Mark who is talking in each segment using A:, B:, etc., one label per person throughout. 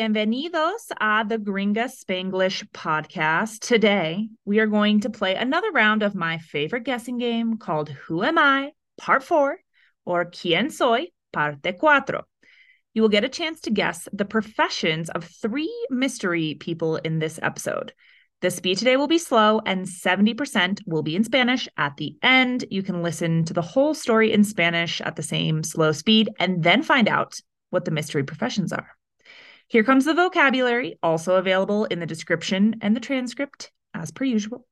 A: bienvenidos a the Gringa Spanglish podcast. Today, we are going to play another round of my favorite guessing game called Who Am I? Part 4, or Quién Soy? Parte Cuatro. You will get a chance to guess the professions of three mystery people in this episode. The speed today will be slow and 70% will be in Spanish. At the end, you can listen to the whole story in Spanish at the same slow speed and then find out what the mystery professions are. Here comes the vocabulary, also available in the description and the transcript, as per usual.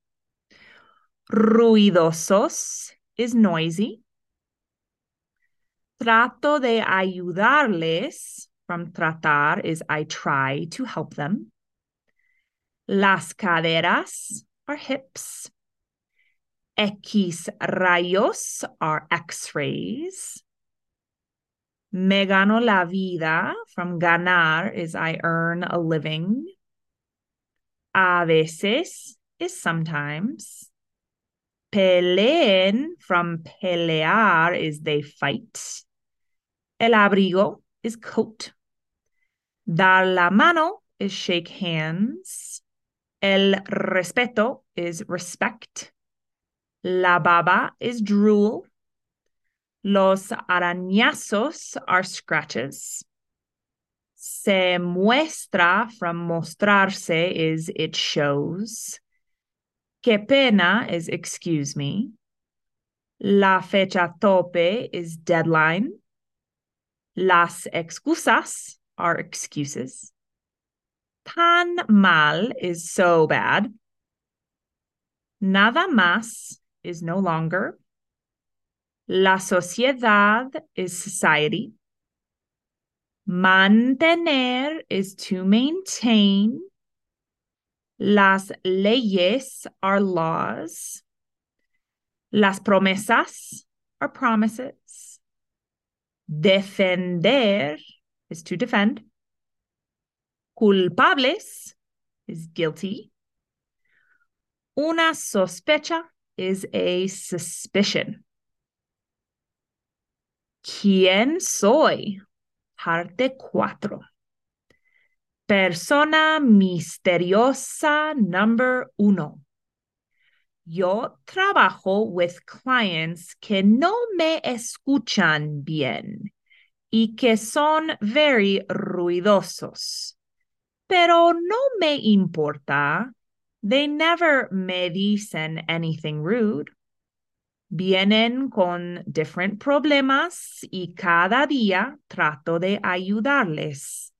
A: Ruidosos is noisy. Trato de ayudarles, from tratar is I try to help them. Las caderas are hips. X rayos are x rays. Me gano la vida from ganar is I earn a living. A veces is sometimes. Peleen from pelear is they fight. El abrigo is coat. Dar la mano is shake hands. El respeto is respect. La baba is drool. Los arañazos are scratches. Se muestra from mostrarse is it shows. Que pena is excuse me. La fecha tope is deadline. Las excusas are excuses. Tan mal is so bad. Nada más is no longer. La sociedad is society. Mantener is to maintain. Las leyes are laws. Las promesas are promises. Defender is to defend. Culpables is guilty. Una sospecha is a suspicion. ¿Quién soy? Parte 4. Persona misteriosa number uno. Yo trabajo with clients que no me escuchan bien y que son very ruidosos. Pero no me importa. They never me dicen anything rude. Vienen con different problemas y cada día trato de ayudarles.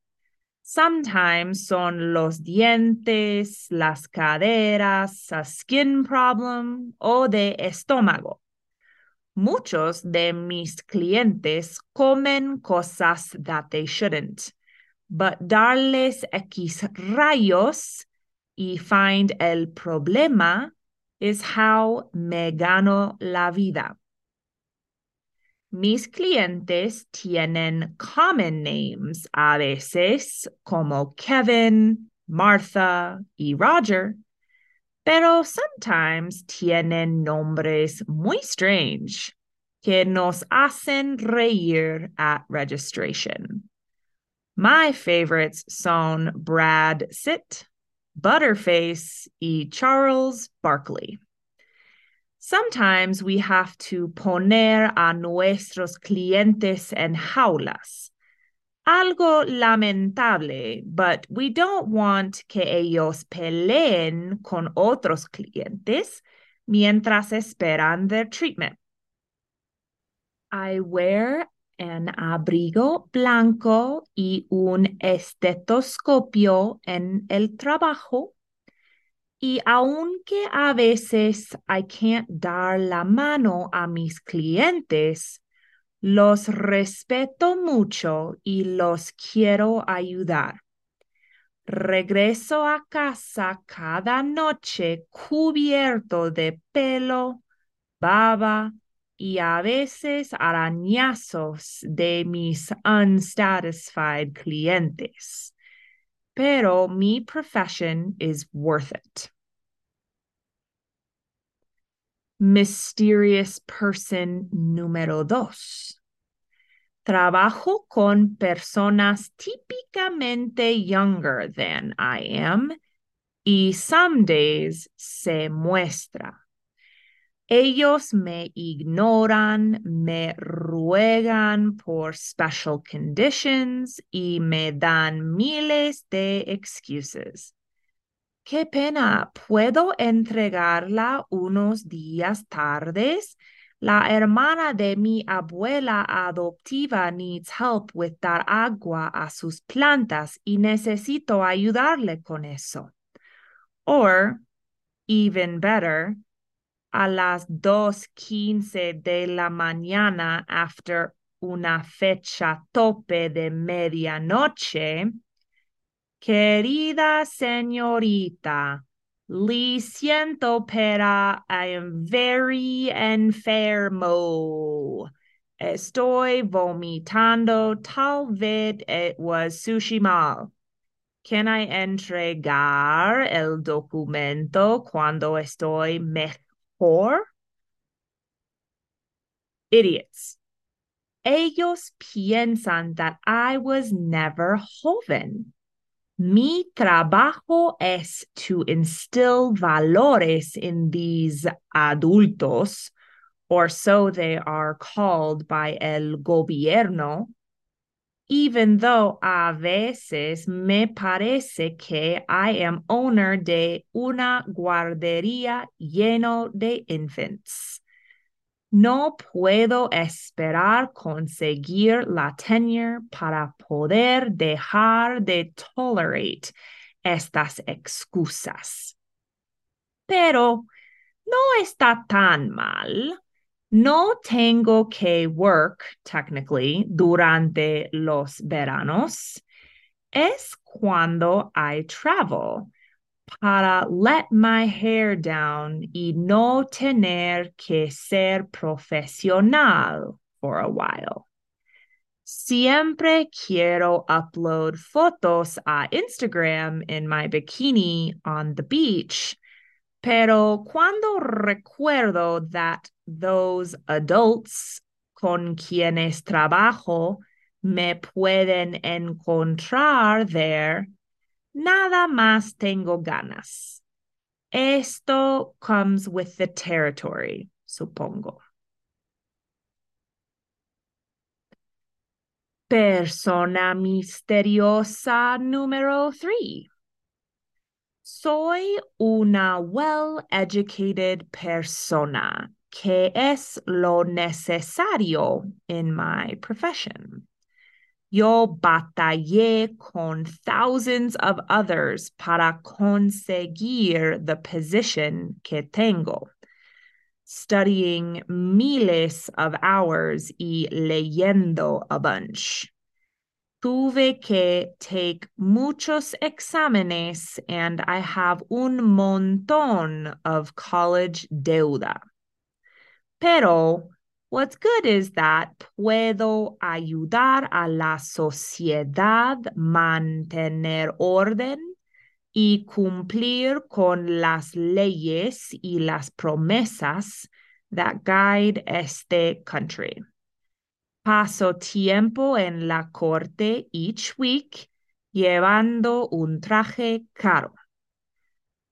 A: Sometimes son los dientes, las caderas, a skin problem o de estómago. Muchos de mis clientes comen cosas that they shouldn't, but darles X rayos y find el problema is how me gano la vida. Mis clientes tienen common names a veces como Kevin, Martha y Roger, pero sometimes tienen nombres muy strange que nos hacen reír at registration. My favorites son Brad Sitt, Butterface y Charles Barkley. Sometimes we have to poner a nuestros clientes en jaulas. Algo lamentable, but we don't want que ellos peleen con otros clientes mientras esperan their treatment. I wear an abrigo blanco y un estetoscopio en el trabajo. Y aunque a veces I can't dar la mano a mis clientes, los respeto mucho y los quiero ayudar. Regreso a casa cada noche cubierto de pelo, baba y a veces arañazos de mis unsatisfied clientes. Pero mi profession is worth it. Mysterious person número dos. Trabajo con personas típicamente younger than I am y some days se muestra. Ellos me ignoran, me ruegan por special conditions y me dan miles de excuses. Qué pena, ¿puedo entregarla unos días tardes? La hermana de mi abuela adoptiva needs help with dar agua a sus plantas y necesito ayudarle con eso. Or, even better, a las 2.15 de la mañana after una fecha tope de medianoche. Querida señorita, Li siento pero I am very enfermo. Estoy vomitando. Tal vez it was sushi mal. Can I entregar el documento cuando estoy mejor? Poor idiots. Ellos piensan that I was never joven. Mi trabajo es to instill valores in these adultos, or so they are called by el gobierno, even though a veces me parece que I am owner de una guardería lleno de infants. No puedo esperar conseguir la tenure para poder dejar de tolerate estas excusas. Pero no está tan mal no tengo que work, technically, durante los veranos. Es cuando I travel para let my hair down y no tener que ser profesional for a while. Siempre quiero upload fotos a Instagram in my bikini on the beach Pero cuando recuerdo that those adults con quienes trabajo me pueden encontrar there, nada más tengo ganas. Esto comes with the territory, supongo. Persona misteriosa número 3. Soy una well-educated persona, que es lo necesario in my profession. Yo batallé con thousands of others para conseguir the position que tengo, studying miles of hours y leyendo a bunch tuve que take muchos exámenes and I have un montón of college deuda. Pero what's good is that puedo ayudar a la sociedad mantener orden y cumplir con las leyes y las promesas that guide este country. Paso tiempo en la corte each week llevando un traje caro.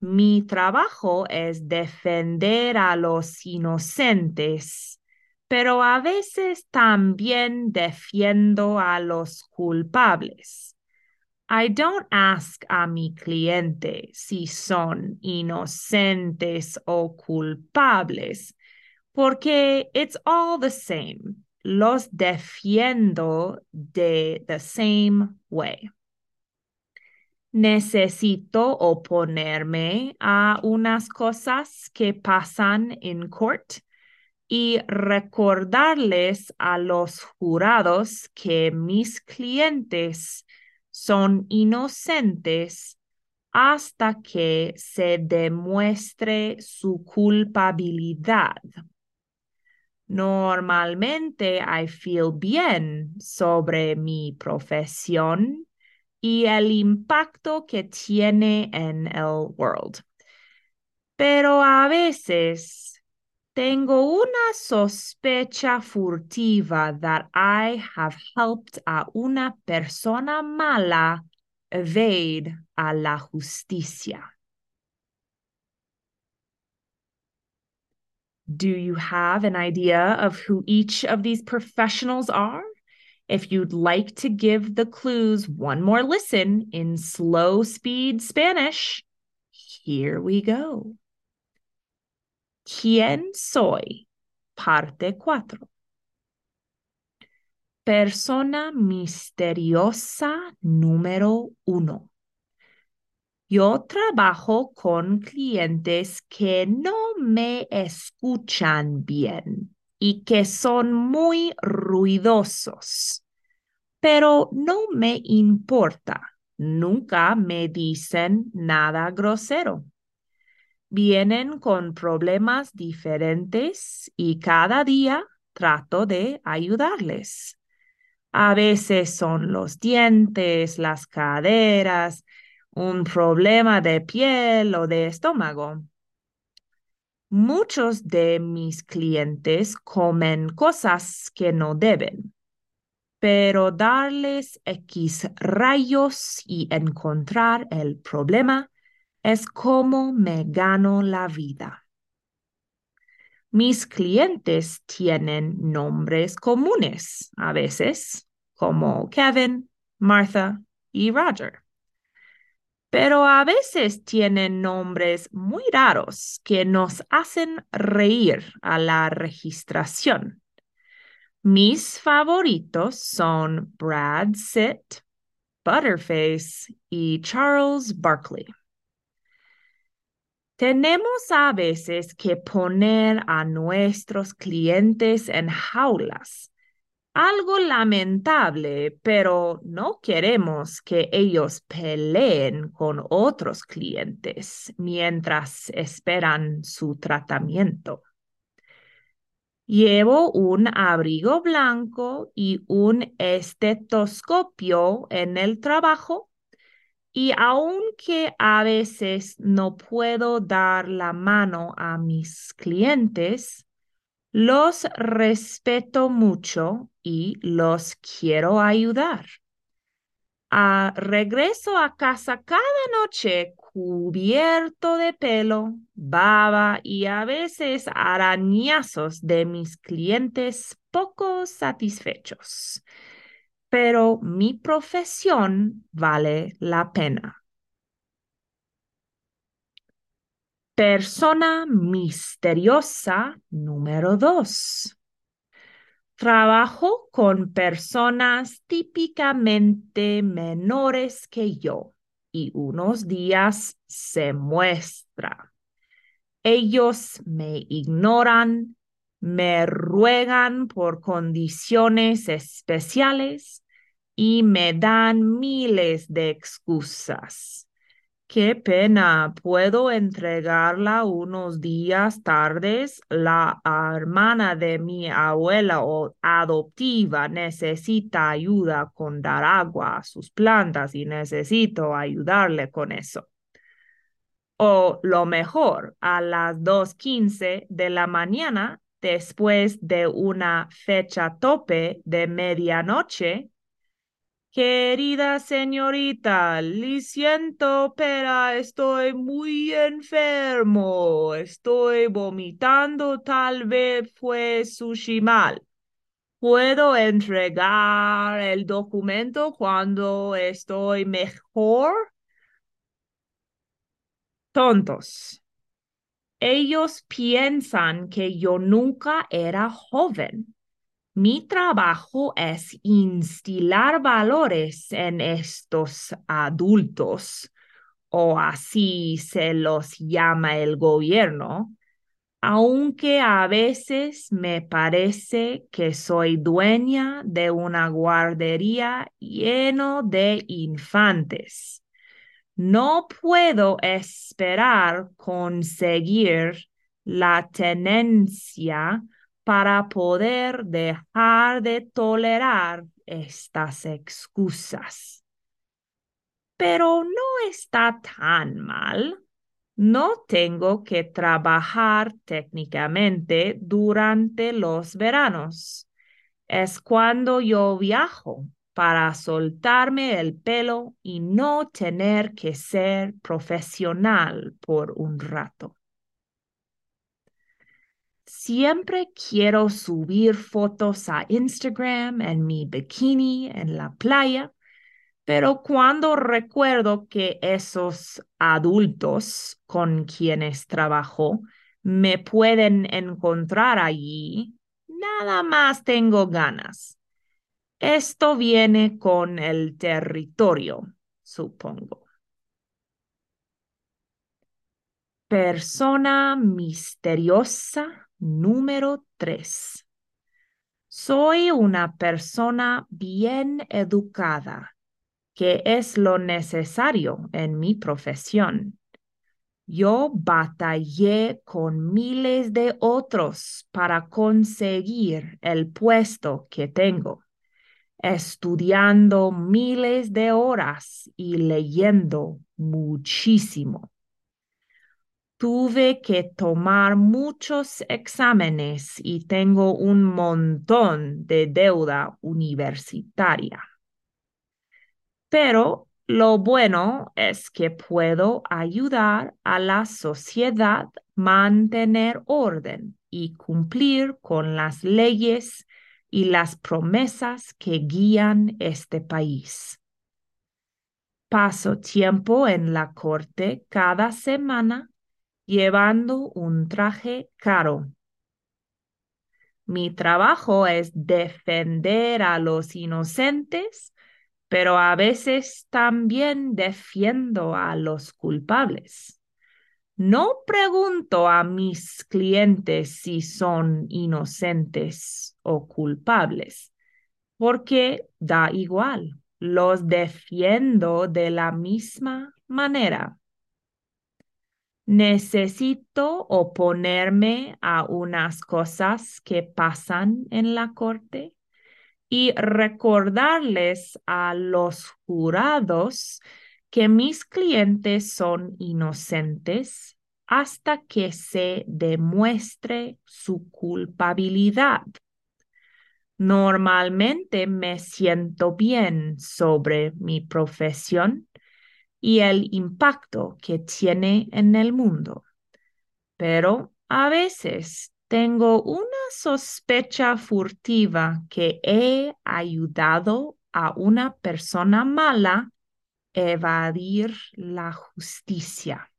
A: Mi trabajo es defender a los inocentes, pero a veces también defiendo a los culpables. I don't ask a mi cliente si son inocentes o culpables, porque it's all the same los defiendo de the same way. Necesito oponerme a unas cosas que pasan en court y recordarles a los jurados que mis clientes son inocentes hasta que se demuestre su culpabilidad. Normalmente I feel bien sobre mi profesión y el impacto que tiene en el world. Pero a veces Tengo una sospecha furtiva that I have helped a una persona mala evade a la justicia. Do you have an idea of who each of these professionals are? If you'd like to give the clues one more listen in slow speed Spanish, here we go. ¿Quién soy? Parte 4. Persona misteriosa número uno. Yo trabajo con clientes que no me escuchan bien y que son muy ruidosos. Pero no me importa. Nunca me dicen nada grosero. Vienen con problemas diferentes y cada día trato de ayudarles. A veces son los dientes, las caderas, un problema de piel o de estómago. Muchos de mis clientes comen cosas que no deben, pero darles X rayos y encontrar el problema es como me gano la vida. Mis clientes tienen nombres comunes a veces, como Kevin, Martha y Roger pero a veces tienen nombres muy raros que nos hacen reír a la registración. Mis favoritos son Brad Sitt, Butterface y Charles Barkley. Tenemos a veces que poner a nuestros clientes en jaulas algo lamentable, pero no queremos que ellos peleen con otros clientes mientras esperan su tratamiento. Llevo un abrigo blanco y un estetoscopio en el trabajo y aunque a veces no puedo dar la mano a mis clientes, los respeto mucho y los quiero ayudar. Regreso a casa cada noche cubierto de pelo, baba y a veces arañazos de mis clientes poco satisfechos. Pero mi profesión vale la pena. Persona misteriosa número dos. Trabajo con personas típicamente menores que yo y unos días se muestra. Ellos me ignoran, me ruegan por condiciones especiales y me dan miles de excusas. Qué pena, ¿puedo entregarla unos días tardes? La hermana de mi abuela o adoptiva necesita ayuda con dar agua a sus plantas y necesito ayudarle con eso. O lo mejor, a las 2.15 de la mañana, después de una fecha tope de medianoche, Querida señorita, le siento, pero estoy muy enfermo. Estoy vomitando, tal vez fue sushi mal. ¿Puedo entregar el documento cuando estoy mejor? Tontos. Ellos piensan que yo nunca era joven mi trabajo es instilar valores en estos adultos, o así se los llama el gobierno, aunque a veces me parece que soy dueña de una guardería lleno de infantes. No puedo esperar conseguir la tenencia para poder dejar de tolerar estas excusas. Pero no está tan mal. No tengo que trabajar técnicamente durante los veranos. Es cuando yo viajo para soltarme el pelo y no tener que ser profesional por un rato. Siempre quiero subir fotos a Instagram en mi bikini en la playa pero cuando recuerdo que esos adultos con quienes trabajo me pueden encontrar allí, nada más tengo ganas. Esto viene con el territorio, supongo. Persona misteriosa número tres. Soy una persona bien educada que es lo necesario en mi profesión. Yo batallé con miles de otros para conseguir el puesto que tengo, estudiando miles de horas y leyendo muchísimo. Tuve que tomar muchos exámenes y tengo un montón de deuda universitaria. Pero lo bueno es que puedo ayudar a la sociedad mantener orden y cumplir con las leyes y las promesas que guían este país. Paso tiempo en la corte cada semana llevando un traje caro. Mi trabajo es defender a los inocentes pero a veces también defiendo a los culpables. No pregunto a mis clientes si son inocentes o culpables, porque da igual, los defiendo de la misma manera. Necesito oponerme a unas cosas que pasan en la corte y recordarles a los jurados que mis clientes son inocentes hasta que se demuestre su culpabilidad. Normalmente me siento bien sobre mi profesión y el impacto que tiene en el mundo, pero a veces tengo una sospecha furtiva que he ayudado a una persona mala evadir la justicia.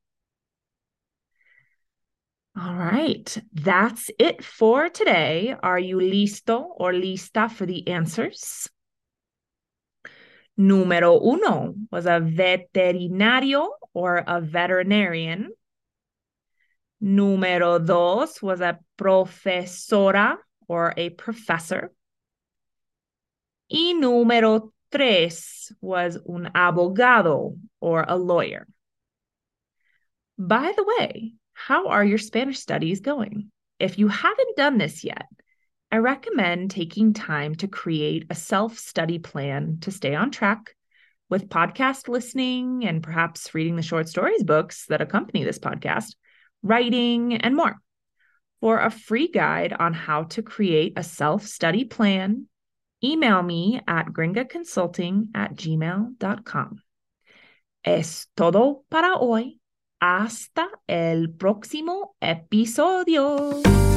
A: All right, that's it for today. Are you listo or lista for the answers? Número uno was a veterinario or a veterinarian. Número dos was a profesora or a professor. Y número tres was un abogado or a lawyer. By the way, how are your Spanish studies going? If you haven't done this yet, I recommend taking time to create a self study plan to stay on track with podcast listening and perhaps reading the short stories books that accompany this podcast writing, and more. For a free guide on how to create a self study plan, email me at gringaconsulting at gmail.com. Es todo para hoy. Hasta el próximo episodio.